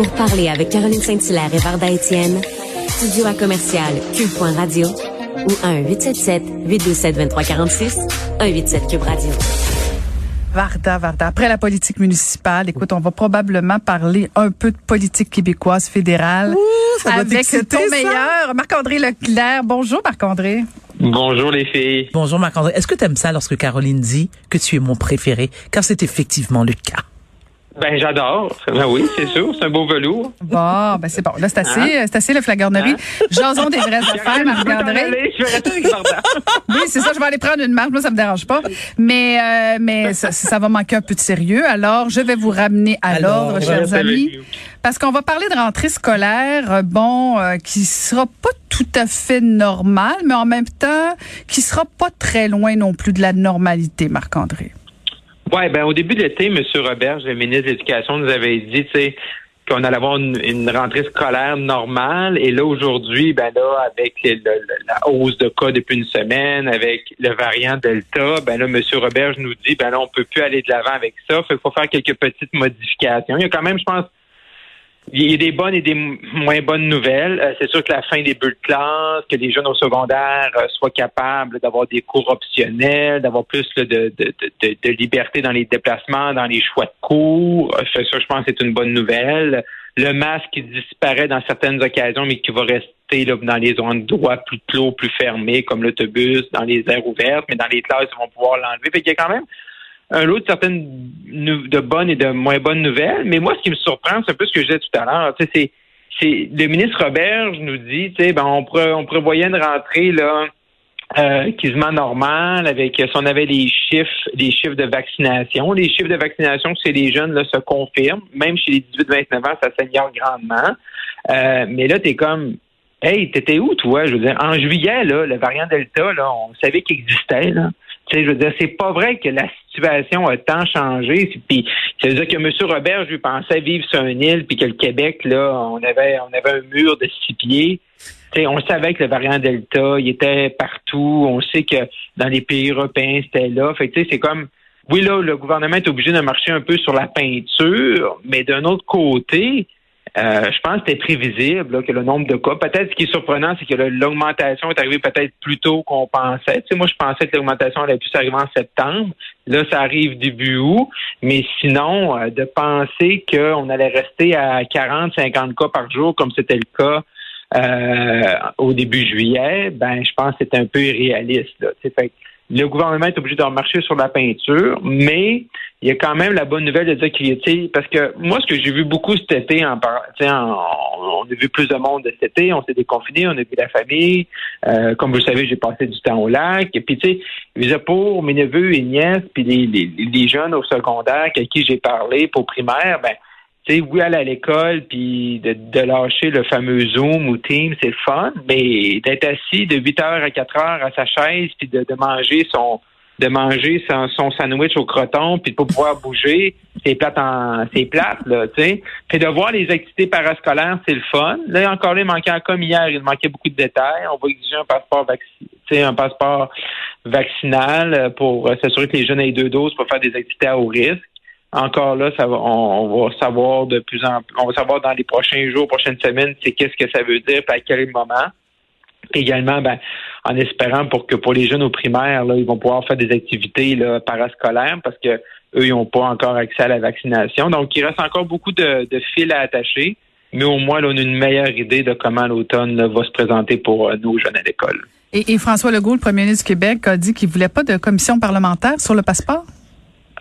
Pour parler avec Caroline Saint-Hilaire et Varda Étienne, studio à commercial cube.radio ou 1-877-827-2346, 187 Cube Radio. Varda, Varda. Après la politique municipale, écoute, on va probablement parler un peu de politique québécoise fédérale ça avec ton ça? meilleur, Marc-André Leclerc. Bonjour, Marc-André. Bonjour les filles. Bonjour Marc-André. Est-ce que tu aimes ça lorsque Caroline dit que tu es mon préféré? Car c'est effectivement le cas. Ben j'adore. Ben oui, c'est sûr, c'est un beau velours. Bon, ben c'est bon. Là, c'est assez, Hein? c'est assez la flagornerie. Hein? Jason des vraies affaires, Marc-André. Je vais rester avec Varda. Oui, c'est ça. Je vais aller prendre une marche. Moi, ça me dérange pas. Mais, euh, mais ça, ça va manquer un peu de sérieux. Alors, je vais vous ramener à l'ordre, chers amis. Parce qu'on va parler de rentrée scolaire, euh, bon, euh, qui sera pas tout à fait normale, mais en même temps, qui sera pas très loin non plus de la normalité, Marc-André. Ouais, ben au début de l'été, M. Roberge, le ministre de l'Éducation, nous avait dit, tu sais, qu'on allait avoir une, rentrée scolaire normale. Et là, aujourd'hui, ben là, avec le- la hausse de cas depuis une semaine, avec le variant Delta, ben là, M. Roberge nous dit, ben là, on peut plus aller de l'avant avec ça. Fait qu'il faut faire quelques petites modifications. Il y a quand même, je pense, il y a des bonnes et des moins bonnes nouvelles. Euh, c'est sûr que la fin des bulles de classe, que les jeunes au secondaire euh, soient capables d'avoir des cours optionnels, d'avoir plus de, liberté dans les déplacements, dans les choix de cours. Euh, Ça, ça, je pense que c'est une bonne nouvelle. Le masque qui disparaît dans certaines occasions, mais qui va rester dans les endroits plus clos, plus fermés, comme l'autobus, dans les aires ouvertes, mais dans les classes, ils vont pouvoir l'enlever. Fait qu'il y a quand même un lot de certaines de bonnes et de moins bonnes nouvelles. Mais moi, ce qui me surprend, c'est un peu ce que je disais tout à l'heure. C'est, c'est le ministre Roberge nous dit, ben on, pré- on prévoyait une rentrée là euh, quasiment normale avec si on avait les chiffres, les chiffres de vaccination. Les chiffres de vaccination chez les jeunes là se confirment, même chez les 18-29 ans, ça s'améliore grandement. Euh, mais là, t'es comme Hey, t'étais où, toi? Je veux dire, en juillet, là, le variant Delta, là, on savait qu'il existait, là. Tu sais, je veux dire, c'est pas vrai que la situation a tant changé. Puis, ça veut dire que M. Robert, je lui pensais vivre sur une île, puis que le Québec, là, on avait, on avait un mur de six pieds. Tu sais, on savait que le variant Delta, il était partout. On sait que dans les pays européens, c'était là. Fait que, c'est comme, oui, là, le gouvernement est obligé de marcher un peu sur la peinture, mais d'un autre côté, euh, je pense que c'était prévisible là, que le nombre de cas. Peut-être ce qui est surprenant, c'est que l'augmentation est arrivée peut-être plus tôt qu'on pensait. Moi, je pensais que l'augmentation allait plus arriver en septembre. Là, ça arrive début août. Mais sinon, euh, de penser qu'on allait rester à 40, 50 cas par jour, comme c'était le cas euh, au début juillet, ben, je pense que c'est un peu irréaliste. Là. Le gouvernement est obligé de remarcher sur la peinture, mais il y a quand même la bonne nouvelle de dire qu'il parce que moi, ce que j'ai vu beaucoup cet été, en, en- on a vu plus de monde cet été, on s'est déconfiné, on a vu la famille. Euh, comme vous le savez, j'ai passé du temps au lac. Et puis, tu sais, pour mes neveux et nièces, puis les, les, les jeunes au secondaire à qui j'ai parlé pour primaire, ben, sais, oui, aller à l'école, puis de, de lâcher le fameux Zoom ou Teams, c'est le fun, mais d'être assis de 8 heures à 4 heures à sa chaise, puis de, de manger son de manger son, sandwich au croton, puis de pas pouvoir bouger, c'est plate en c'est plate, là, tu sais. Puis de voir les activités parascolaires, c'est le fun. Là, encore là, il manquait comme hier, il manquait beaucoup de détails. On va exiger un passeport vacci- tu sais, un passeport vaccinal euh, pour euh, s'assurer que les jeunes aient deux doses pour faire des activités à haut risque encore là, ça va, on, va savoir de plus en plus, on va savoir dans les prochains jours, prochaines semaines, c'est qu'est-ce que ça veut dire, puis à quel moment. Également, ben, en espérant pour que pour les jeunes au primaire, là, ils vont pouvoir faire des activités là, parascolaires parce que eux, ils n'ont pas encore accès à la vaccination. Donc, il reste encore beaucoup de, de fils à attacher, mais au moins, là, on a une meilleure idée de comment l'automne va se présenter pour euh, nos jeunes à l'école. Et, et François Legault, le premier ministre du Québec, a dit qu'il voulait pas de commission parlementaire sur le passeport?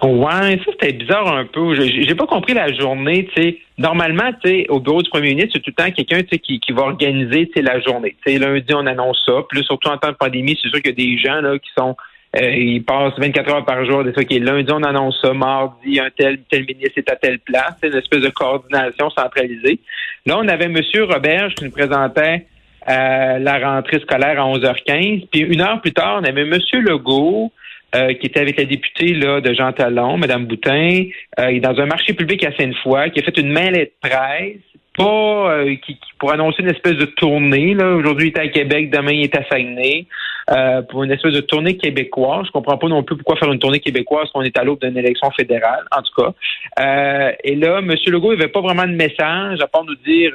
Ouais, ça c'était bizarre un peu. J'ai pas compris la journée, tu sais. Normalement, tu sais, au bureau du premier ministre, c'est tout le temps quelqu'un, qui, qui va organiser, la journée. Tu sais, lundi, on annonce ça. Puis là, surtout en temps de pandémie, c'est sûr qu'il y a des gens, là, qui sont, euh, ils passent 24 heures par jour, des fois est lundi, on annonce ça, mardi, un tel, tel ministre est à telle place. C'est une espèce de coordination centralisée. Là, on avait M. Robert qui nous présentait euh, la rentrée scolaire à 11h15. Puis une heure plus tard, on avait M. Legault, euh, qui était avec la députée là, de Jean Talon, Mme Boutin, euh, dans un marché public à Sainte-Foy, qui a fait une main de presse pas euh, qui, pour annoncer une espèce de tournée. Là. Aujourd'hui, il est à Québec, demain, il est à Saguenay. Euh, pour une espèce de tournée québécoise. Je comprends pas non plus pourquoi faire une tournée québécoise quand on est à l'aube d'une élection fédérale, en tout cas. Euh, et là, M. Legault, il avait pas vraiment de message, à part nous dire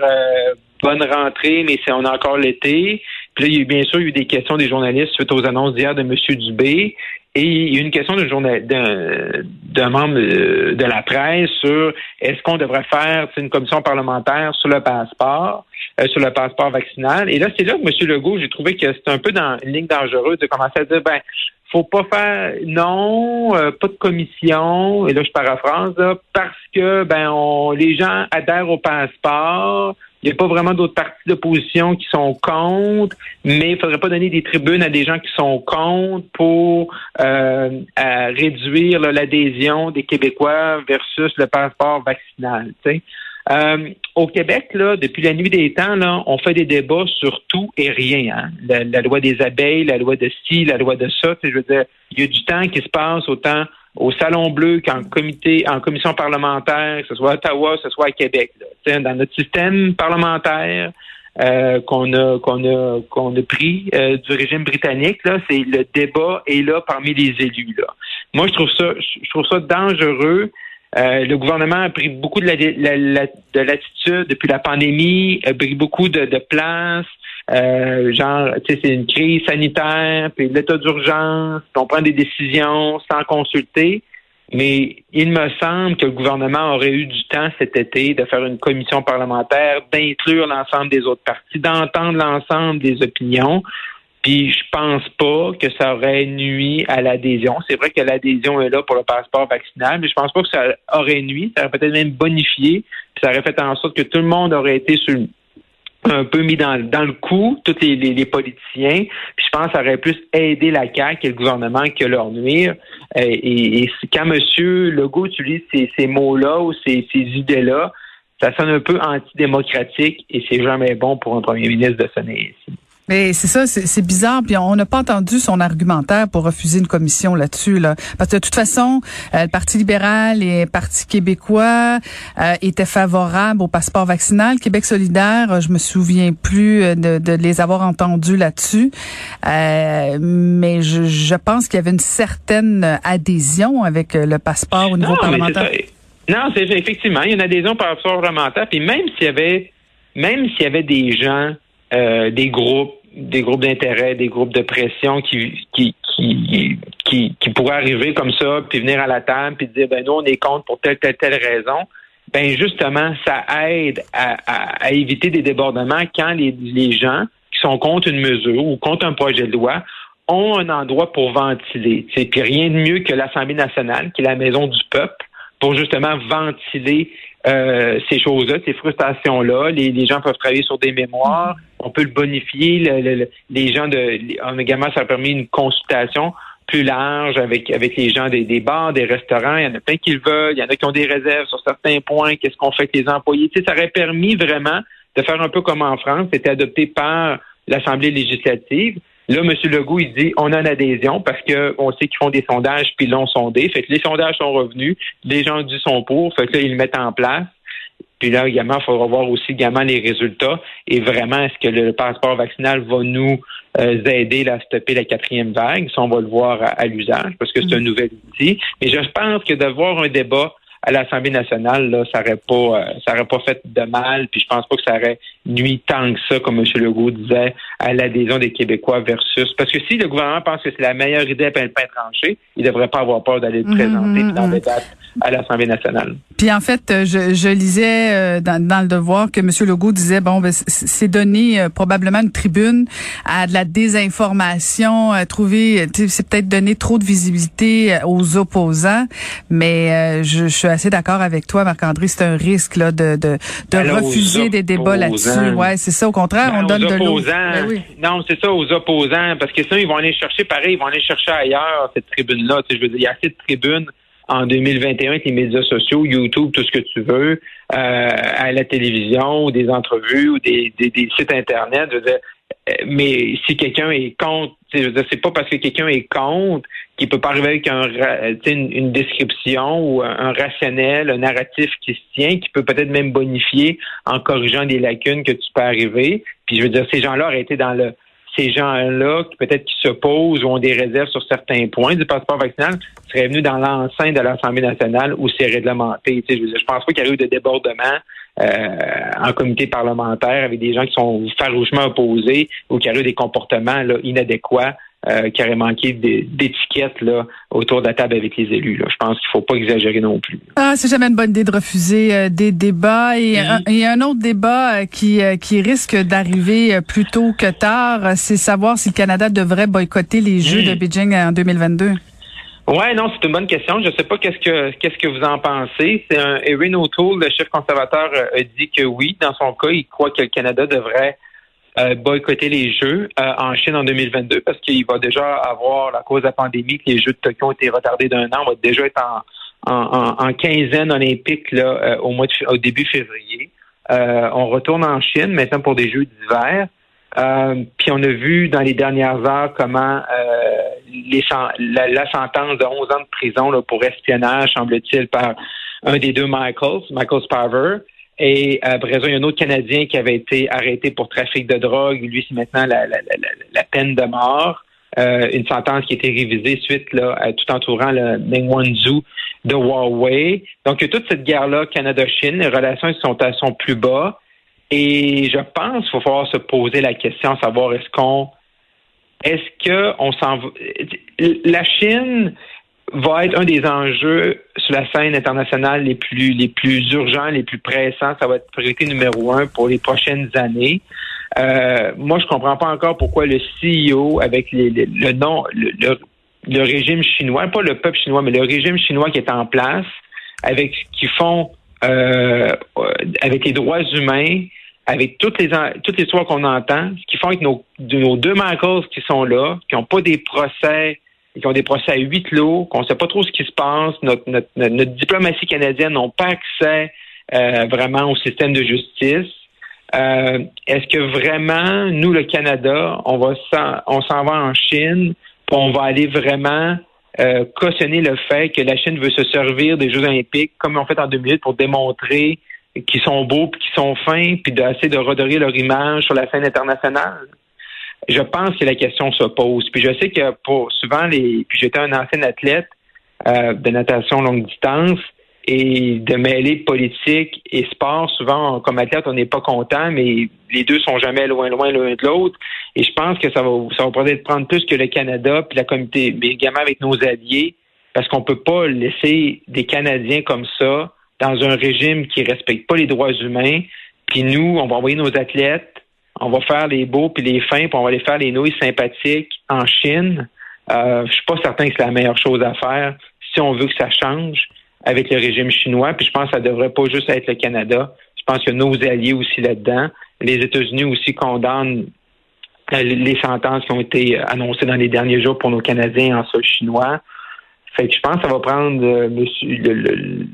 bonne rentrée, mais c'est on a encore l'été. Puis là, il y a eu, bien sûr, il y a eu des questions des journalistes suite aux annonces d'hier de M. Dubé. Et il y a une question d'un membre euh, de la presse sur est-ce qu'on devrait faire une commission parlementaire sur le passeport, euh, sur le passeport vaccinal. Et là, c'est là que M. Legault, j'ai trouvé que c'est un peu dans une ligne dangereuse de commencer à dire ben faut pas faire non, euh, pas de commission, et là je paraphrase, parce que ben on, les gens adhèrent au passeport, il n'y a pas vraiment d'autres partis d'opposition qui sont contre, mais il ne faudrait pas donner des tribunes à des gens qui sont contre pour euh, réduire l'adhésion des Québécois versus le passeport vaccinal. Euh, au Québec, là, depuis la nuit des temps, là, on fait des débats sur tout et rien. Hein. La, loi des abeilles, la loi de ci, la loi de ça. Je veux dire, il y a du temps qui se passe autant au Salon Bleu qu'en comité, en commission parlementaire, que ce soit à Ottawa, que ce soit à Québec. Dans notre système parlementaire euh, qu'on a qu'on a qu'on a pris euh, du régime britannique, là, c'est le débat est là parmi les élus. Là. Moi, je trouve ça je trouve ça dangereux. Euh, le gouvernement a pris beaucoup de, la, de l'attitude depuis la pandémie, a pris beaucoup de, de place. Euh, genre, tu sais, c'est une crise sanitaire, puis l'état d'urgence, on prend des décisions sans consulter. Mais il me semble que le gouvernement aurait eu du temps cet été de faire une commission parlementaire, d'inclure l'ensemble des autres partis, d'entendre l'ensemble des opinions. Puis je pense pas que ça aurait nuit à l'adhésion. C'est vrai que l'adhésion est là pour le passeport vaccinal, mais je pense pas que ça aurait nuit. Ça aurait peut-être même bonifié. Puis ça aurait fait en sorte que tout le monde aurait été sur un peu mis dans, dans le coup, tous les, les, politiciens. Puis je pense que ça aurait plus aidé la CAQ et le gouvernement que leur nuire. Euh, et, et, quand M. Legault utilise ces, ces mots-là ou ces, ces idées-là, ça sonne un peu antidémocratique et c'est jamais bon pour un premier ministre de sonner ici. Mais c'est ça, c'est bizarre. Puis on n'a pas entendu son argumentaire pour refuser une commission là-dessus. Là. Parce que de toute façon, euh, le Parti libéral et le Parti québécois euh, étaient favorables au passeport vaccinal. Québec solidaire, je me souviens plus euh, de, de les avoir entendus là-dessus. mais je, je pense qu'il y avait une certaine adhésion avec le passeport au niveau non, parlementaire. Non, c'est effectivement, il y a une adhésion par rapport parlementaire. Puis même s'il y avait même s'il y avait des gens euh, des groupes, des groupes d'intérêt, des groupes de pression qui, pourraient arriver comme ça, puis venir à la table, puis dire, ben nous, on est contre pour telle, telle, telle raison. Ben justement, ça aide à, éviter des débordements quand les, les gens qui sont contre une mesure ou contre un projet de loi ont un endroit pour ventiler. Puis rien de mieux que l'Assemblée nationale, qui est la maison du peuple, pour justement ventiler euh, ces choses-là, ces frustrations-là. Les, les, gens peuvent travailler sur des mémoires. On peut le bonifier. les gens de également, ça a permis une consultation plus large avec avec les gens des, des, bars, des restaurants. Il y en a plein qui le veulent. Il y en a qui ont des réserves sur certains points. Qu'est-ce qu'on fait avec les employés? Tu sais, ça aurait permis vraiment de faire un peu comme en France. C'était adopté par l'Assemblée législative. Là, M. Legault, il dit on a une adhésion parce qu'on sait qu'ils font des sondages puis l'ont sondé. Fait que les sondages sont revenus, les gens du sont pour, fait que là, ils le mettent en place. Puis là, également, il faudra voir aussi également les résultats. Et vraiment, est-ce que le passeport vaccinal va nous euh, aider à stopper la quatrième vague? Ça, on va le voir à, l'usage parce que c'est un mm. nouvel outil. Mais je pense que d'avoir un débat à l'Assemblée nationale, là, ça aurait pas, euh, ça aurait pas fait de mal. Puis je pense pas que ça aurait nuit tant que ça, comme M. Legault disait, à l'adhésion des Québécois versus. Parce que si le gouvernement pense que c'est la meilleure idée à peine trancher, il devrait pas avoir peur d'aller le mhm, présenter et d'en mhm. débattre à l'Assemblée nationale. Puis en fait, euh, je, je lisais euh, dans, dans, le devoir que M. Legault disait bon, ben, c'est donner probablement une tribune à de la désinformation, à trouver, c'est peut-être donner trop de visibilité aux opposants, mais je, je suis assez d'accord avec toi, Marc-André, c'est un risque là de, de, de refuser des débats là-dessus. Ouais, c'est ça. Au contraire, ben, on donne de l'eau. Non, c'est ça aux opposants, parce que sinon ils vont aller chercher pareil, ils vont aller chercher ailleurs cette tribune-là. Tu sais, je veux dire, il y a assez de tribunes en 2021 avec les médias sociaux, YouTube, tout ce que tu veux, euh, à la télévision, ou des entrevues, ou des, des, sites internet. Je veux dire, mais si quelqu'un est contre, c'est pas parce que quelqu'un est contre qu'il peut pas arriver avec un, une, une, description ou un, rationnel, un narratif qui se tient, qui peut peut-être même bonifier en corrigeant des lacunes que tu peux arriver. Puis je veux dire, ces gens-là auraient été dans le ces gens-là, peut-être qui s'opposent ou ont des réserves sur certains points du passeport vaccinal, seraient venus dans l'enceinte de l'Assemblée nationale où c'est réglementé. je, ne pense pas qu'il y ait eu de débordement euh, en comité parlementaire avec des gens qui sont farouchement opposés ou qui a eu des comportements là, inadéquats euh, qui auraient manqué d'étiquettes là autour de la table avec les élus. Là. Je pense qu'il faut pas exagérer non plus. Ah, c'est jamais une bonne idée de refuser euh, des débats. Et, y a un autre débat euh, qui, qui risque d'arriver plus tôt que tard, c'est savoir si le Canada devrait boycotter les Jeux de Beijing en 2022. Ouais, non, c'est une bonne question. Je ne sais pas qu'est-ce que qu'est-ce que vous en pensez. C'est un Erin O'Toole, le chef conservateur, a dit que oui, dans son cas, il croit que le Canada devrait euh, boycotter les Jeux euh, en Chine en 2022 parce qu'il va déjà avoir, la cause de la pandémie, que les Jeux de Tokyo ont été retardés d'un an. On va déjà être en, en, en, quinzaine olympique là, euh, au, mois de, au début février. on retourne en Chine maintenant pour des Jeux d'hiver. puis on a vu dans les dernières heures comment les, la, la, sentence de 11 ans de prison là, pour espionnage, semble-t-il, par un des deux Michaels, Michael Sparver, et après ça, il y a un autre Canadien qui avait été arrêté pour trafic de drogue. Lui, c'est maintenant la, peine de mort. Euh, une sentence qui a été révisée suite à tout entourant le Meng Wanzhou de Huawei. Donc, il y a toute cette guerre-là, Canada-Chine. Les relations sont à son plus bas. Et je pense qu'il va falloir se poser la question, savoir est-ce qu'on est-ce que on s'en la Chine va être un des enjeux sur la scène internationale les plus les plus urgents, les plus pressants. Ça va être priorité numéro un pour les prochaines années. Euh, moi, je comprends pas encore pourquoi le CEO, avec le nom, le, le, régime chinois, pas le peuple chinois, mais le régime chinois qui est en place, avec ce qu'ils font euh, avec les droits humains, avec toutes les toutes les histoires qu'on entend, ce qu'ils font avec nos, nos deux Michaels qui sont là, qui n'ont pas des procès qui ont des procès à huit lots, qu'on ne sait pas trop ce qui se passe. Notre, notre, notre diplomatie canadienne n'a pas accès euh, vraiment au système de justice. Euh, est-ce que vraiment, nous, le Canada, on va on s'en va en Chine, puis on va aller vraiment euh, cautionner le fait que la Chine veut se servir des Jeux olympiques, comme on fait en 2008, pour démontrer qu'ils sont beaux, puis qu'ils sont fins, puis d'essayer de redorer leur image sur la scène internationale? Je pense que la question se pose. Puis je sais que pour souvent les. Puis j'étais un ancien athlète euh, de natation longue distance et de mêler politique et sport. Souvent, comme athlète, on n'est pas content, mais les deux sont jamais loin, loin l'un de l'autre. Et je pense que ça va, ça va peut-être prendre plus que le Canada puis la communauté, mais également avec nos alliés, parce qu'on peut pas laisser des Canadiens comme ça dans un régime qui respecte pas les droits humains. Puis nous, on va envoyer nos athlètes on va faire les beaux puis les fins, puis on va aller faire les nouilles sympathiques en Chine. Euh, je suis pas certain que c'est la meilleure chose à faire si on veut que ça change avec le régime chinois. Puis je pense que ça devrait pas juste être le Canada. Je pense que nos alliés aussi là-dedans. Les États-Unis aussi condamnent euh, les sentences qui ont été annoncées dans les derniers jours pour nos Canadiens en sol chinois. Fait que je pense que ça va prendre euh, le,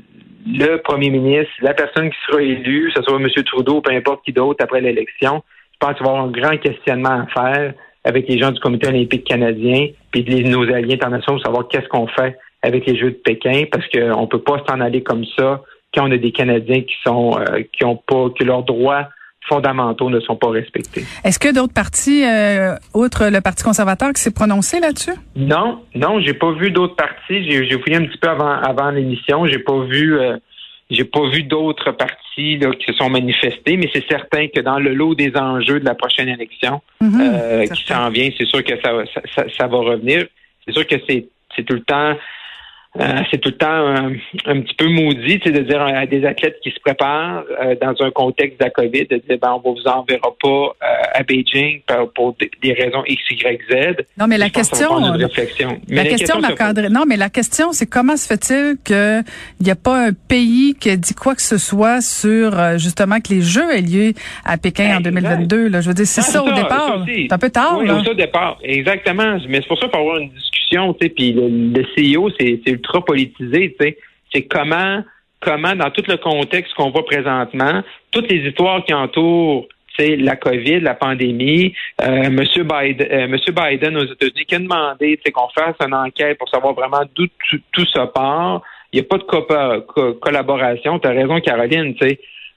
le, premier ministre, la personne qui sera élue, que ce soit M. Trudeau, peu importe qui d'autre après l'élection, pense qu'il va y avoir un grand questionnement à faire avec les gens du Comité olympique canadien puis de nos alliés internationaux pour savoir qu'est-ce qu'on fait avec les Jeux de Pékin parce qu'on ne peut pas s'en aller comme ça quand on a des Canadiens qui sont euh, qui ont pas que leurs droits fondamentaux ne sont pas respectés. Est-ce que d'autres partis, euh, outre le Parti conservateur, qui s'est prononcé là-dessus? Non, non, j'ai pas vu d'autres partis. J'ai, j'ai fouillé un petit peu avant, avant l'émission. J'ai pas vu euh, j'ai pas vu d'autres partis là, qui se sont manifestés, mais c'est certain que dans le lot des enjeux de la prochaine élection mhm, euh, qui s'en vient, c'est sûr que ça, ça, ça va revenir. C'est sûr que c'est tout le temps euh, c'est tout le temps un, petit peu maudit, de dire à des athlètes qui se préparent euh, dans un contexte de la COVID, de dire ben, on vous enverra pas euh, à Beijing pour, des raisons X, Y, Z. Non, mais la question, la, question, non, mais la question, c'est comment se fait-il qu'il n'y a pas un pays qui a dit quoi que ce soit sur justement que les Jeux aient lieu à Pékin en 2022. Là? Je veux dire, c'est ça, au départ. C'est un peu tard. Oui, là. ça au départ, exactement. Mais c'est pour ça qu'il faut avoir une discussion. Puis le, le CEO, c'est ultra politisé. C'est comment, comment, dans tout le contexte qu'on voit présentement, toutes les histoires qui entourent la COVID, la pandémie. Euh, Monsieur Biden, euh, Biden aux États-Unis qui a demandé qu'on fasse une enquête pour savoir vraiment d'où tout, ça part. Il n'y a pas de collaboration. Tu as raison, Caroline.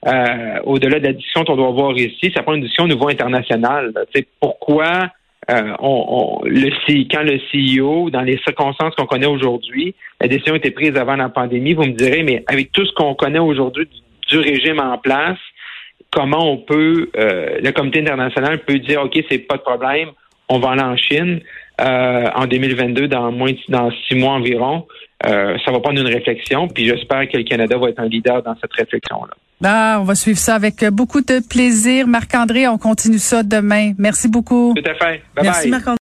Euh, au-delà de la discussion qu'on doit avoir ici, ça prend une discussion au niveau international. Pourquoi euh, on, le, quand le CEO, dans les circonstances qu'on connaît aujourd'hui, la décision a été prise avant la pandémie, vous me direz, mais avec tout ce qu'on connaît aujourd'hui du, régime en place, comment on peut, euh, le comité international peut dire, OK, c'est pas de problème, on va aller en Chine euh, en 2022, dans moins dans six mois environ. ça va prendre une réflexion, puis j'espère que le Canada va être un leader dans cette réflexion-là. Ah, on va suivre ça avec beaucoup de plaisir. Marc-André, on continue ça demain. Merci beaucoup. Tout à fait. Bye Merci Marc-André.